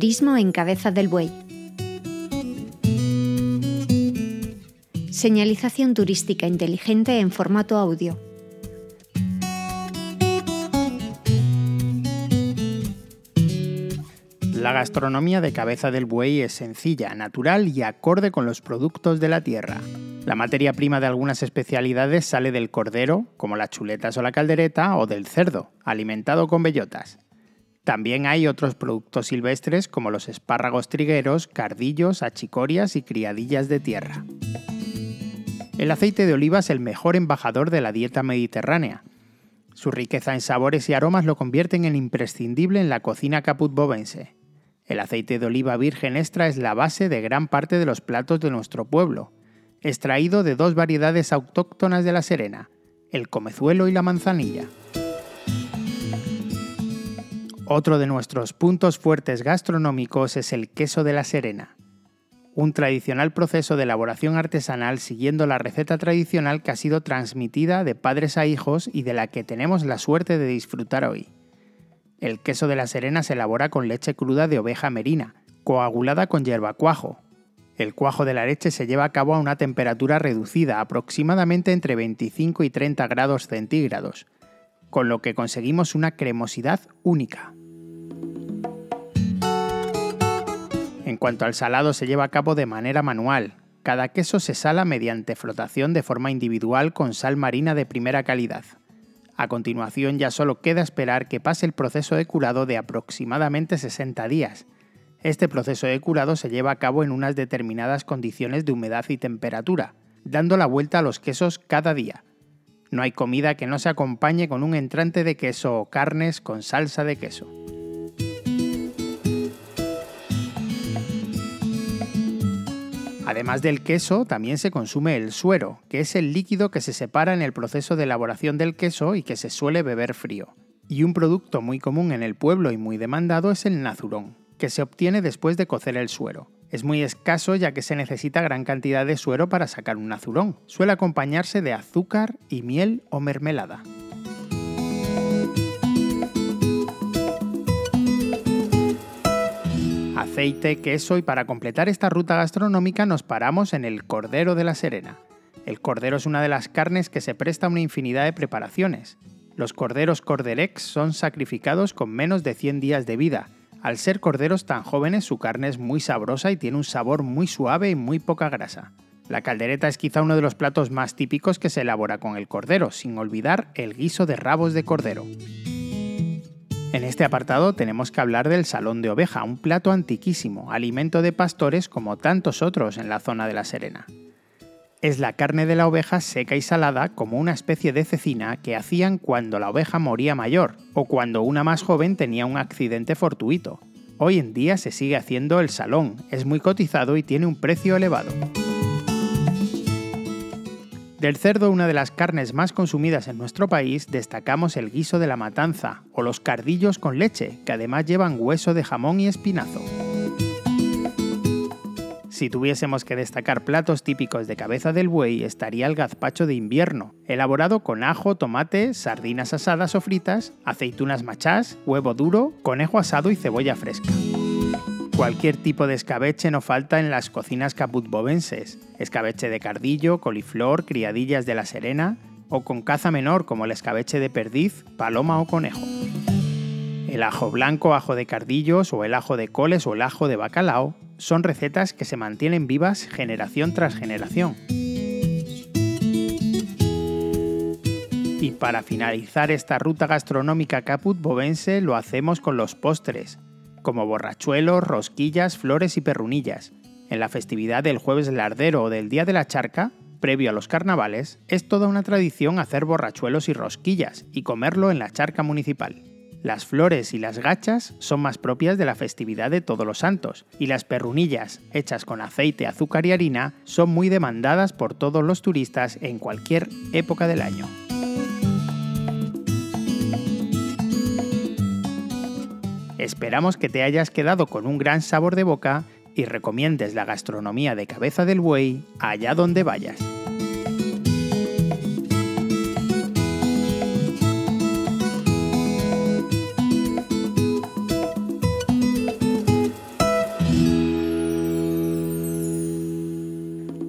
Turismo en Cabeza del Buey. Señalización turística inteligente en formato audio. La gastronomía de Cabeza del Buey es sencilla, natural y acorde con los productos de la tierra. La materia prima de algunas especialidades sale del cordero, como las chuletas o la caldereta, o del cerdo, alimentado con bellotas. También hay otros productos silvestres como los espárragos trigueros, cardillos, achicorias y criadillas de tierra. El aceite de oliva es el mejor embajador de la dieta mediterránea. Su riqueza en sabores y aromas lo convierten en imprescindible en la cocina caput-bovense. El aceite de oliva virgen extra es la base de gran parte de los platos de nuestro pueblo, extraído de dos variedades autóctonas de la Serena, el comezuelo y la manzanilla. Otro de nuestros puntos fuertes gastronómicos es el queso de la Serena, un tradicional proceso de elaboración artesanal siguiendo la receta tradicional que ha sido transmitida de padres a hijos y de la que tenemos la suerte de disfrutar hoy. El queso de la Serena se elabora con leche cruda de oveja merina, coagulada con hierba cuajo. El cuajo de la leche se lleva a cabo a una temperatura reducida, aproximadamente entre 25 y 30 grados centígrados, con lo que conseguimos una cremosidad única. Cuanto al salado se lleva a cabo de manera manual. Cada queso se sala mediante flotación de forma individual con sal marina de primera calidad. A continuación ya solo queda esperar que pase el proceso de curado de aproximadamente 60 días. Este proceso de curado se lleva a cabo en unas determinadas condiciones de humedad y temperatura, dando la vuelta a los quesos cada día. No hay comida que no se acompañe con un entrante de queso o carnes con salsa de queso. Además del queso, también se consume el suero, que es el líquido que se separa en el proceso de elaboración del queso y que se suele beber frío. Y un producto muy común en el pueblo y muy demandado es el nazurón, que se obtiene después de cocer el suero. Es muy escaso ya que se necesita gran cantidad de suero para sacar un nazurón. Suele acompañarse de azúcar y miel o mermelada. Aceite, queso y para completar esta ruta gastronómica nos paramos en el Cordero de la Serena. El cordero es una de las carnes que se presta a una infinidad de preparaciones. Los corderos corderex son sacrificados con menos de 100 días de vida. Al ser corderos tan jóvenes su carne es muy sabrosa y tiene un sabor muy suave y muy poca grasa. La caldereta es quizá uno de los platos más típicos que se elabora con el cordero, sin olvidar el guiso de rabos de cordero. En este apartado tenemos que hablar del salón de oveja, un plato antiquísimo, alimento de pastores como tantos otros en la zona de La Serena. Es la carne de la oveja seca y salada como una especie de cecina que hacían cuando la oveja moría mayor o cuando una más joven tenía un accidente fortuito. Hoy en día se sigue haciendo el salón, es muy cotizado y tiene un precio elevado. Del cerdo, una de las carnes más consumidas en nuestro país, destacamos el guiso de la matanza o los cardillos con leche, que además llevan hueso de jamón y espinazo. Si tuviésemos que destacar platos típicos de cabeza del buey, estaría el gazpacho de invierno, elaborado con ajo, tomate, sardinas asadas o fritas, aceitunas machás, huevo duro, conejo asado y cebolla fresca. Cualquier tipo de escabeche no falta en las cocinas caputbovenses. Escabeche de cardillo, coliflor, criadillas de la serena o con caza menor como el escabeche de perdiz, paloma o conejo. El ajo blanco, ajo de cardillos o el ajo de coles o el ajo de bacalao son recetas que se mantienen vivas generación tras generación. Y para finalizar esta ruta gastronómica caput-bovense lo hacemos con los postres, como borrachuelos, rosquillas, flores y perrunillas. En la festividad del jueves lardero o del Día de la Charca, previo a los carnavales, es toda una tradición hacer borrachuelos y rosquillas y comerlo en la charca municipal. Las flores y las gachas son más propias de la festividad de Todos los Santos, y las perrunillas, hechas con aceite, azúcar y harina, son muy demandadas por todos los turistas en cualquier época del año. Esperamos que te hayas quedado con un gran sabor de boca y recomiendes la gastronomía de cabeza del buey allá donde vayas.